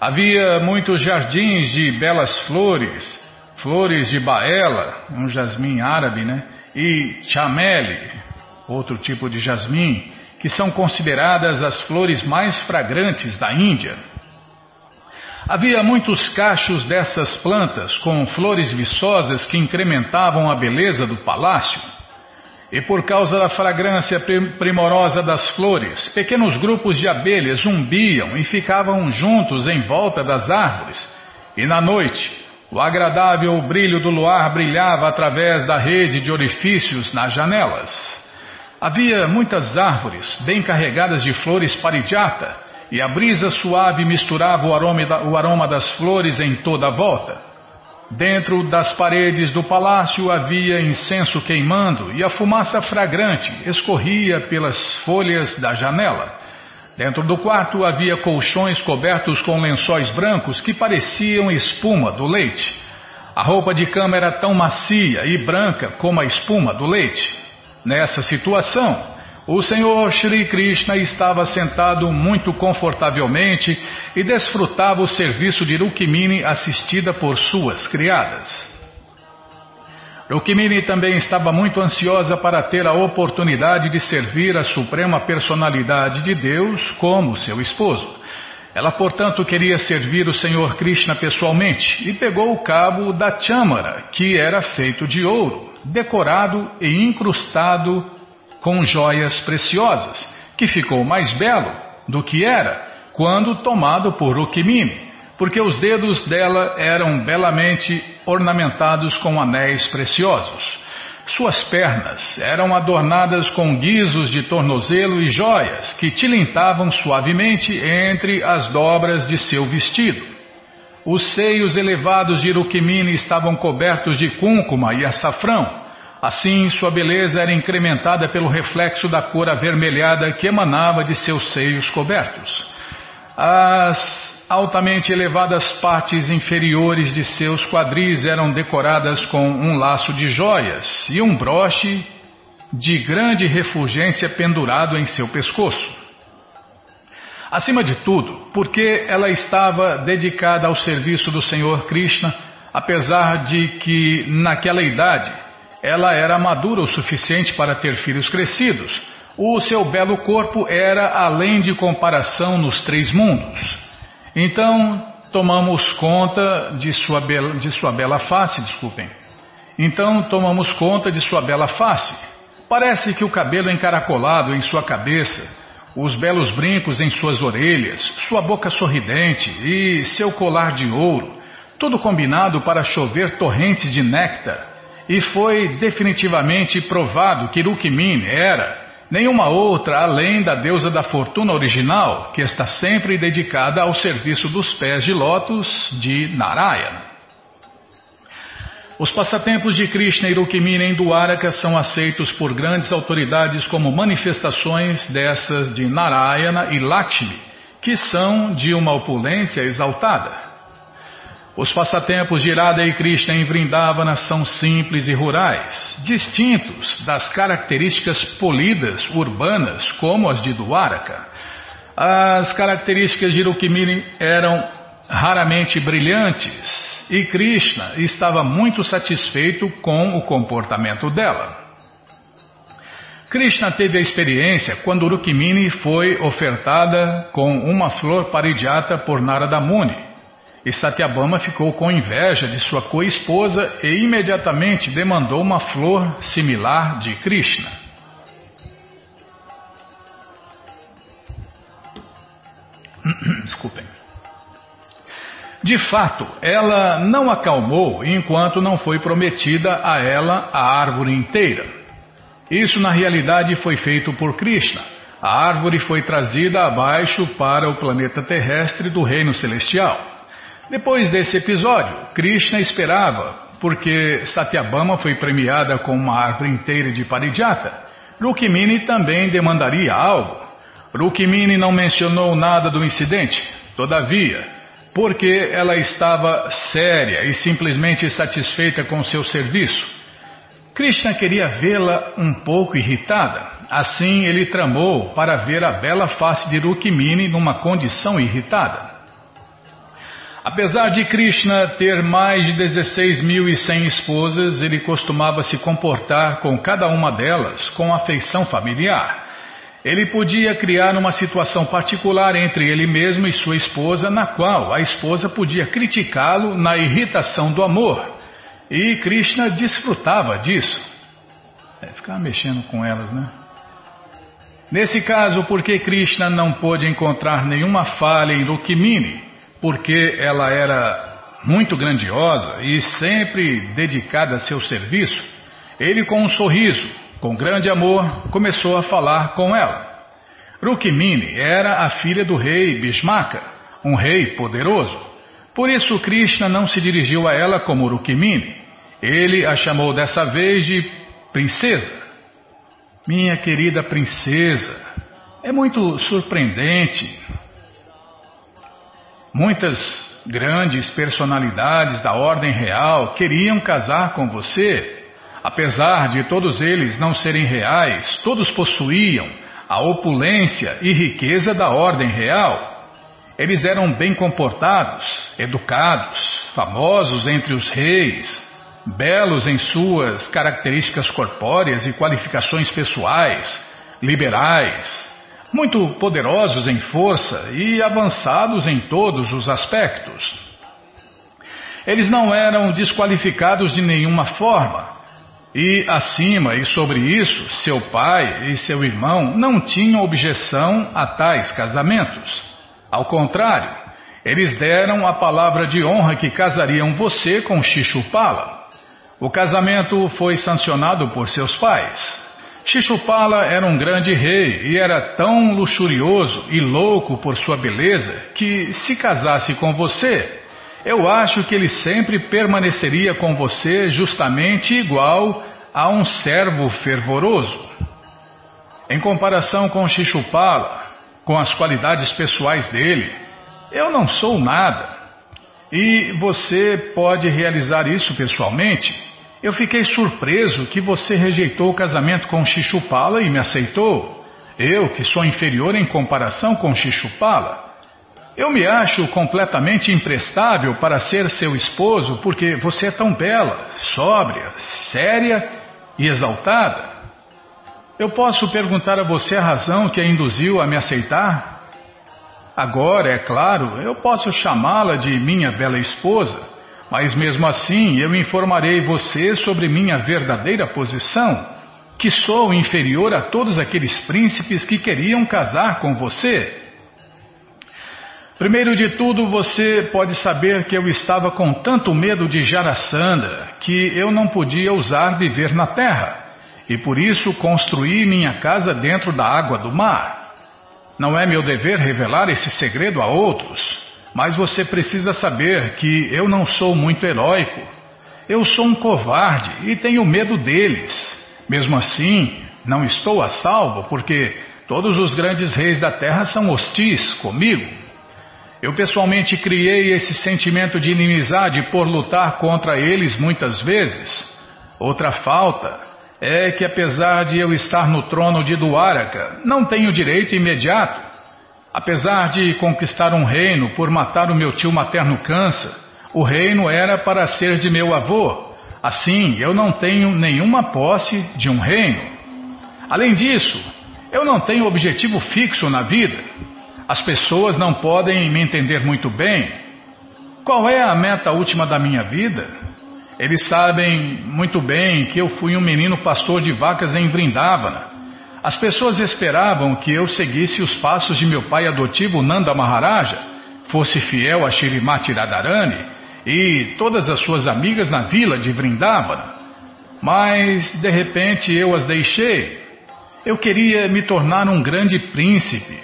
A: Havia muitos jardins de belas flores, flores de baela, um jasmim árabe, né? E chamele, outro tipo de jasmim, que são consideradas as flores mais fragrantes da Índia. Havia muitos cachos dessas plantas com flores viçosas que incrementavam a beleza do palácio. E por causa da fragrância primorosa das flores, pequenos grupos de abelhas zumbiam e ficavam juntos em volta das árvores. E na noite, o agradável brilho do luar brilhava através da rede de orifícios nas janelas. Havia muitas árvores, bem carregadas de flores parijata, e a brisa suave misturava o aroma, o aroma das flores em toda a volta. Dentro das paredes do palácio havia incenso queimando e a fumaça fragrante escorria pelas folhas da janela. Dentro do quarto havia colchões cobertos com lençóis brancos que pareciam espuma do leite. A roupa de cama era tão macia e branca como a espuma do leite. Nessa situação, o Senhor Shri Krishna estava sentado muito confortavelmente e desfrutava o serviço de Rukmini assistida por suas criadas. Rukmini também estava muito ansiosa para ter a oportunidade de servir a Suprema Personalidade de Deus como seu esposo. Ela, portanto, queria servir o Senhor Krishna pessoalmente e pegou o cabo da Chamara, que era feito de ouro decorado e incrustado com joias preciosas, que ficou mais belo do que era quando tomado por Rukmini, porque os dedos dela eram belamente ornamentados com anéis preciosos. Suas pernas eram adornadas com guizos de tornozelo e joias que tilintavam suavemente entre as dobras de seu vestido. Os seios elevados de Rukmini estavam cobertos de cúncuma e açafrão. Assim, sua beleza era incrementada pelo reflexo da cor avermelhada que emanava de seus seios cobertos. As altamente elevadas partes inferiores de seus quadris eram decoradas com um laço de joias e um broche de grande refulgência pendurado em seu pescoço. Acima de tudo, porque ela estava dedicada ao serviço do Senhor Krishna, apesar de que, naquela idade, ela era madura o suficiente para ter filhos crescidos, o seu belo corpo era além de comparação nos três mundos. Então, tomamos conta de sua bela, de sua bela face, desculpem. Então tomamos conta de sua bela face. Parece que o cabelo encaracolado em sua cabeça, os belos brincos em suas orelhas, sua boca sorridente e seu colar de ouro, tudo combinado para chover torrentes de néctar. E foi definitivamente provado que Rukmini era nenhuma outra além da deusa da fortuna original, que está sempre dedicada ao serviço dos pés de lótus de Narayana. Os passatempos de Krishna e Rukmini em Dwaraka são aceitos por grandes autoridades como manifestações dessas de Narayana e Lakshmi, que são de uma opulência exaltada. Os passatempos de Irada e Krishna em Vrindavana são simples e rurais, distintos das características polidas urbanas como as de Dwaraka. As características de Rukmini eram raramente brilhantes e Krishna estava muito satisfeito com o comportamento dela. Krishna teve a experiência quando Rukmini foi ofertada com uma flor paridiata por Narada Muni e Satyabama ficou com inveja de sua co-esposa e imediatamente demandou uma flor similar de Krishna. Desculpem. De fato, ela não acalmou enquanto não foi prometida a ela a árvore inteira. Isso na realidade foi feito por Krishna. A árvore foi trazida abaixo para o planeta terrestre do reino celestial. Depois desse episódio, Krishna esperava, porque Satyabama foi premiada com uma árvore inteira de parijata. Rukmini também demandaria algo. Rukmini não mencionou nada do incidente, todavia, porque ela estava séria e simplesmente satisfeita com seu serviço. Krishna queria vê-la um pouco irritada. Assim ele tramou para ver a bela face de Rukmini numa condição irritada. Apesar de Krishna ter mais de 16.100 esposas, ele costumava se comportar com cada uma delas com afeição familiar. Ele podia criar uma situação particular entre ele mesmo e sua esposa, na qual a esposa podia criticá-lo na irritação do amor. E Krishna desfrutava disso. É, ficava mexendo com elas, né? Nesse caso, porque Krishna não pôde encontrar nenhuma falha em Rukmini, porque ela era muito grandiosa e sempre dedicada a seu serviço, ele, com um sorriso, com grande amor, começou a falar com ela. Rukmini era a filha do rei Bhishmaka, um rei poderoso. Por isso Krishna não se dirigiu a ela como Rukmini. Ele a chamou dessa vez de princesa. Minha querida princesa, é muito surpreendente Muitas grandes personalidades da ordem real queriam casar com você. Apesar de todos eles não serem reais, todos possuíam a opulência e riqueza da ordem real. Eles eram bem comportados, educados, famosos entre os reis, belos em suas características corpóreas e qualificações pessoais, liberais, muito poderosos em força e avançados em todos os aspectos. Eles não eram desqualificados de nenhuma forma. E acima e sobre isso, seu pai e seu irmão não tinham objeção a tais casamentos. Ao contrário, eles deram a palavra de honra que casariam você com Shishupala. O casamento foi sancionado por seus pais. Shishupala era um grande rei e era tão luxurioso e louco por sua beleza que, se casasse com você, eu acho que ele sempre permaneceria com você justamente igual a um servo fervoroso. Em comparação com Shishupala, com as qualidades pessoais dele, eu não sou nada. E você pode realizar isso pessoalmente eu fiquei surpreso que você rejeitou o casamento com Xixupala e me aceitou. Eu, que sou inferior em comparação com Xixupala. Eu me acho completamente imprestável para ser seu esposo porque você é tão bela, sóbria, séria e exaltada. Eu posso perguntar a você a razão que a induziu a me aceitar? Agora, é claro, eu posso chamá-la de minha bela esposa, mas mesmo assim eu informarei você sobre minha verdadeira posição, que sou inferior a todos aqueles príncipes que queriam casar com você. Primeiro de tudo, você pode saber que eu estava com tanto medo de Jarasandra que eu não podia ousar viver na terra, e por isso construí minha casa dentro da água do mar. Não é meu dever revelar esse segredo a outros, mas você precisa saber que eu não sou muito heróico. Eu sou um covarde e tenho medo deles. Mesmo assim, não estou a salvo porque todos os grandes reis da terra são hostis comigo. Eu pessoalmente criei esse sentimento de inimizade por lutar contra eles muitas vezes. Outra falta é que apesar de eu estar no trono de Duaraka, não tenho direito imediato. Apesar de conquistar um reino por matar o meu tio materno Kansa, o reino era para ser de meu avô. Assim, eu não tenho nenhuma posse de um reino. Além disso, eu não tenho objetivo fixo na vida. As pessoas não podem me entender muito bem. Qual é a meta última da minha vida? Eles sabem muito bem que eu fui um menino pastor de vacas em Vrindavana. As pessoas esperavam que eu seguisse os passos de meu pai adotivo Nanda Maharaja, fosse fiel a Shirimati Radharani e todas as suas amigas na vila de Vrindavana. Mas, de repente, eu as deixei. Eu queria me tornar um grande príncipe.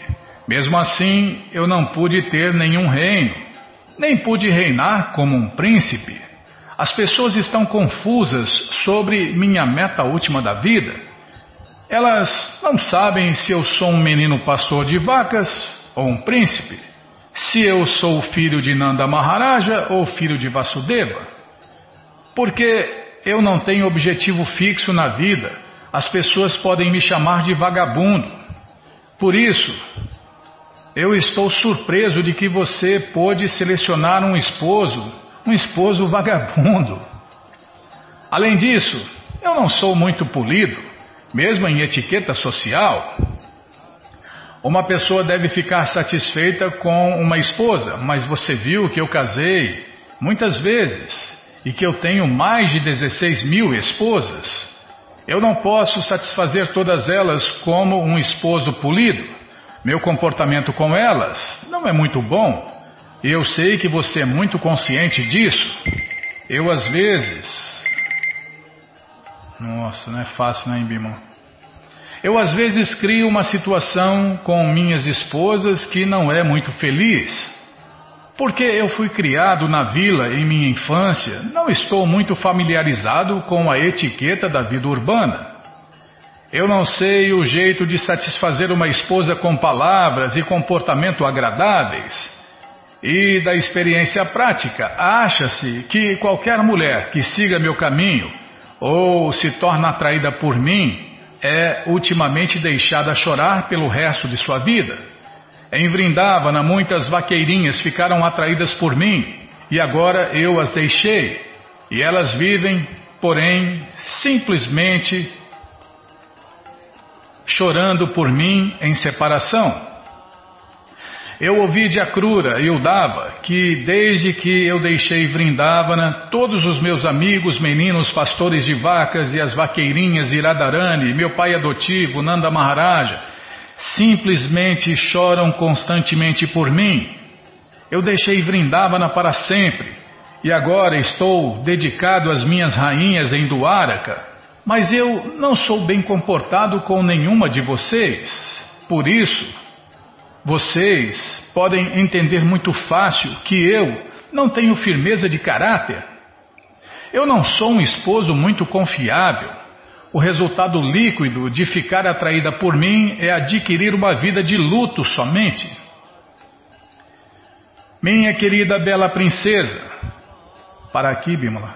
A: Mesmo assim, eu não pude ter nenhum reino, nem pude reinar como um príncipe. As pessoas estão confusas sobre minha meta última da vida. Elas não sabem se eu sou um menino pastor de vacas ou um príncipe, se eu sou filho de Nanda Maharaja ou filho de Vasudeva. Porque eu não tenho objetivo fixo na vida, as pessoas podem me chamar de vagabundo. Por isso, eu estou surpreso de que você pôde selecionar um esposo um esposo vagabundo. Além disso, eu não sou muito polido, mesmo em etiqueta social. Uma pessoa deve ficar satisfeita com uma esposa, mas você viu que eu casei muitas vezes e que eu tenho mais de 16 mil esposas. Eu não posso satisfazer todas elas como um esposo polido. Meu comportamento com elas não é muito bom. Eu sei que você é muito consciente disso. Eu às vezes. Nossa, não é fácil, né, Bimon? Eu às vezes crio uma situação com minhas esposas que não é muito feliz. Porque eu fui criado na vila em minha infância, não estou muito familiarizado com a etiqueta da vida urbana. Eu não sei o jeito de satisfazer uma esposa com palavras e comportamento agradáveis. E da experiência prática, acha-se que qualquer mulher que siga meu caminho ou se torna atraída por mim é ultimamente deixada chorar pelo resto de sua vida. Em Vrindavana, muitas vaqueirinhas ficaram atraídas por mim e agora eu as deixei. E elas vivem, porém, simplesmente chorando por mim em separação. Eu ouvi de Akrura e Udava que desde que eu deixei Vrindavana, todos os meus amigos, meninos pastores de vacas e as vaqueirinhas Iradarani, meu pai adotivo Nanda Maharaja, simplesmente choram constantemente por mim. Eu deixei Vrindavana para sempre e agora estou dedicado às minhas rainhas em Duaraka, mas eu não sou bem comportado com nenhuma de vocês. Por isso, vocês podem entender muito fácil que eu não tenho firmeza de caráter. Eu não sou um esposo muito confiável. O resultado líquido de ficar atraída por mim é adquirir uma vida de luto somente. Minha querida bela princesa, para aqui, Bimala,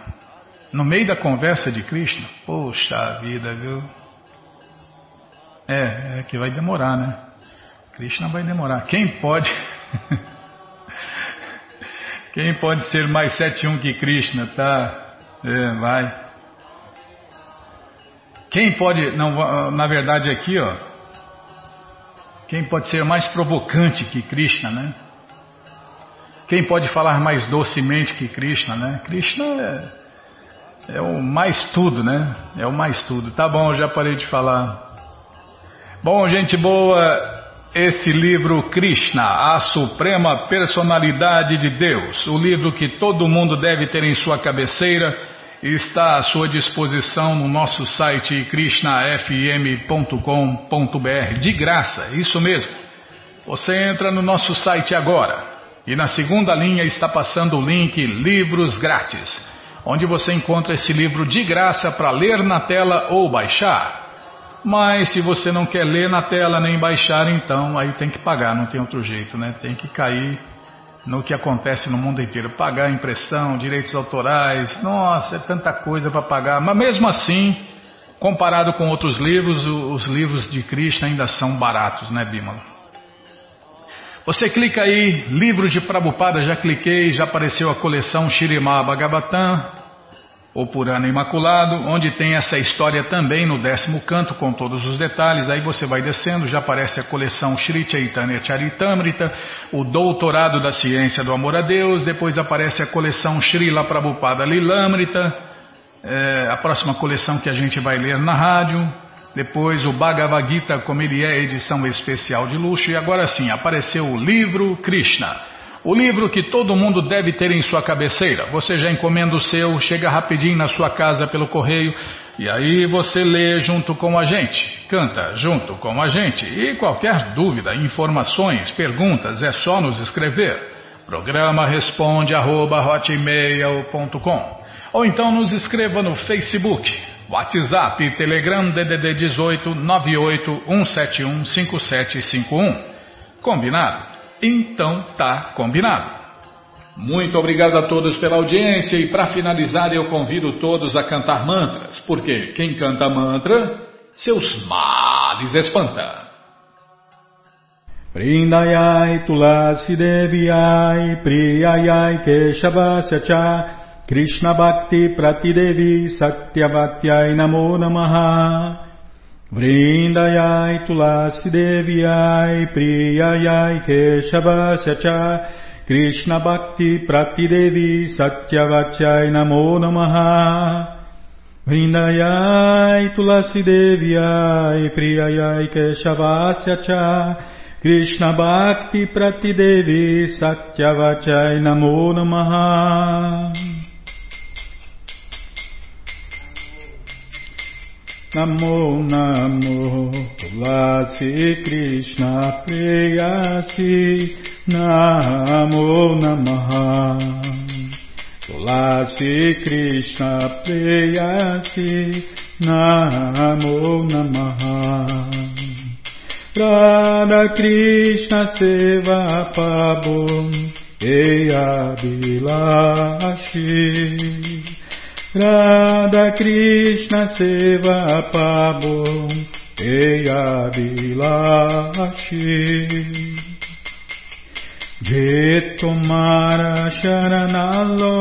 A: no meio da conversa de Krishna, poxa vida, viu? É, é que vai demorar, né? Krishna vai demorar. Quem pode. Quem pode ser mais 7-1 que Krishna, tá? É, vai. Quem pode. Não, na verdade, aqui, ó.
B: Quem pode ser mais provocante que Krishna, né? Quem pode falar mais docemente que Krishna, né? Krishna é, é o mais tudo, né? É o mais tudo. Tá bom, já parei de falar. Bom, gente boa, esse livro Krishna, a Suprema Personalidade de Deus, o livro que todo mundo deve ter em sua cabeceira, está à sua disposição no nosso site krishnafm.com.br, de graça, isso mesmo. Você entra no nosso site agora e na segunda linha está passando o link Livros Grátis, onde você encontra esse livro de graça para ler na tela ou baixar. Mas se você não quer ler na tela nem baixar, então aí tem que pagar, não tem outro jeito, né? Tem que cair no que acontece no mundo inteiro. Pagar impressão, direitos autorais, nossa, é tanta coisa para pagar. Mas mesmo assim, comparado com outros livros, os livros de Krishna ainda são baratos, né, Bimala? Você clica aí, livros de Prabhupada, já cliquei, já apareceu a coleção Shirimá Bhagavatam, o Purana Imaculado, onde tem essa história também no décimo canto com todos os detalhes. Aí você vai descendo, já aparece a coleção Sri Chaitanya Charitamrita, o Doutorado da Ciência do Amor a Deus, depois aparece a coleção Srila Prabhupada Lilamrita, é, a próxima coleção que a gente vai ler na rádio, depois o Bhagavad Gita, como ele é edição especial de luxo, e agora sim apareceu o livro Krishna. O livro que todo mundo deve ter em sua cabeceira. Você já encomenda o seu, chega rapidinho na sua casa pelo correio e aí você lê junto com a gente, canta junto com a gente. E qualquer dúvida, informações, perguntas, é só nos escrever. Programa responde arroba, ou então nos escreva no Facebook, WhatsApp Telegram DDD 18 98 171 5751. Combinado? Então tá combinado. Muito obrigado a todos pela audiência e para finalizar eu convido todos a cantar mantras, porque quem canta mantra, seus males espanta.
A: Prindayai Tulasi Deviai Priyayai Keshavasya Cha Krishna Bhakti Pratidevi Satyavatyai Namo Namaha Vrindayai Tulasi Deviai Priyayai Cha Krishna Bhakti Pratidevi Satyavachai Namo Namaha. Vrindayai Tulasi Deviai Priyayai Cha Namo Namo. Tulasi Krishna Preyasi Namo Namaha. Tulasi Krishna Preyasi Namo Namaha. Radha Krishna Seva Pabum Eya Bilashi Radha Krishna Seva Pabo Eya Vilashi Jetomara Sharanaloy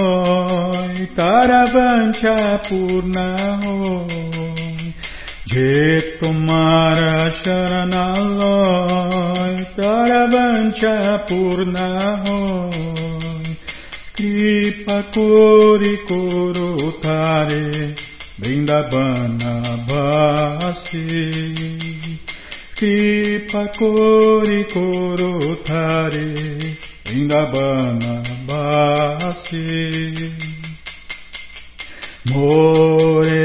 A: Taravancha Purnahoy Jetomara Sharanaloy Taravancha Purnahoy Kripa Kori Korotare Vrindavana Basi Kripa Kori Korotare Vrindavana Basi Moreia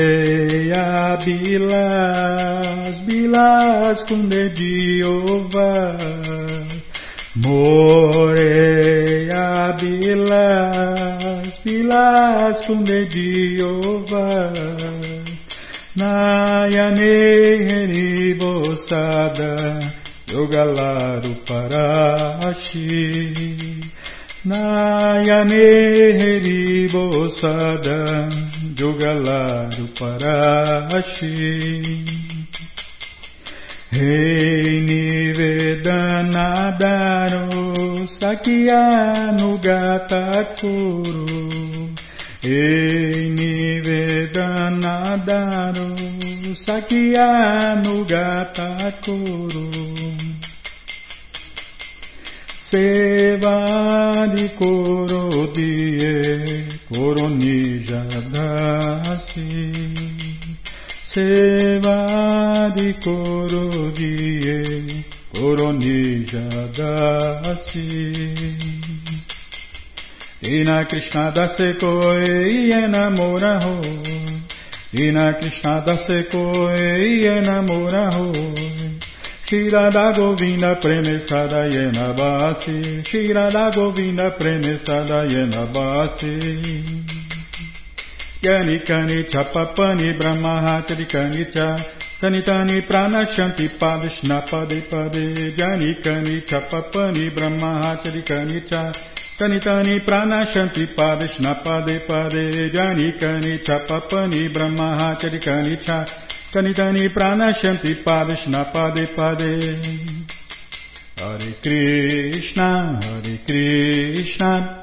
A: Bilas, Bilas com dedinho Moreia bilas, bilas kunde diova, Nayane heribosada, Yogalaru parashi. Nayane heribosada, Yogalaru parashi. Rei Nivedanabaru Sakyanugatakuru de coro Sakyanugatakuru Sevadi Koro si, seva de coro. Jagasi Ina Krishna dase koe iena moraho Ina Krishna dase koe iena moraho Shira da Govinda premesada yena basi. Shira da Govinda premesada yena basi. Yani kani chapapani brahma hatrikani cha. Tanitani Pranashanti Padishna Pade Pade Yani Kani Chapapani Brahmahachari Kani Cha. Tanitani Pranashanti Padishna Pade Pade Yani Kani Chapapani Brahmahachari Kani Cha. Tani Tani Pranashanti Padashna Pade Pade Hare Krishna Hare Krishna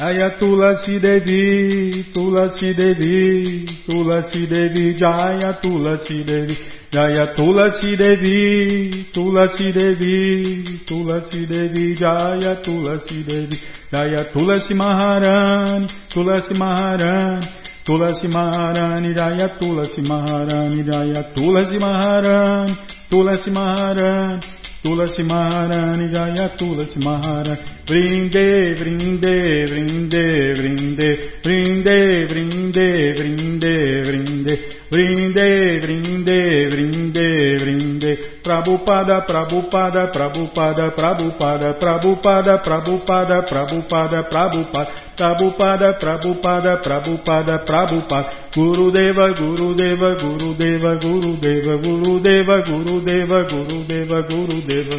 A: Ayatula si devi, Tulasi devi, Tulasi devi, jaya Atulasi devi, jaya Atulasi devi, Tulasi devi, Tulasi devi, jaya Atulasi devi, jaya Atulasi maharani, Tulasi maharani, Tulasi maharani, jaya Atulasi maharani, jaya Atulasi maharani, Tulasi maharani, Tulasi Maharani Jaya Tulasi Maharani. Vrinde Vrinde Vrinde Vrinde. Vrinde Vrinde Vrinde Vrinde. Vrinde, vrinde, vrinde, vrinde. Prabhupada, Prabhupada, Prabhupada, Prabhupada, Prabhupada, Prabhupada, Prabhupada, Prabhupada, Prabhupada, Prabhupada, Prabhupada, Prabhupada. Gurudeva, Gurudeva, Gurudeva, Gurudeva, Gurudeva, Gurudeva, Gurudeva, Gurudeva.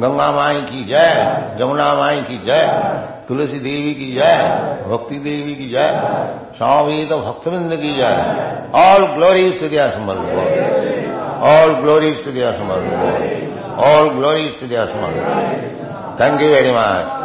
C: Ganga माई की जय जमुना माई की जय तुलसी देवी की जय भक्ति देवी की जय स्वामी तो भक्तविंद की जय ऑल ग्लोरी टू दिया समर्थ ऑल ग्लोरी टू दिया समर्थ ऑल ग्लोरी टू दिया समर्थ थैंक यू वेरी मच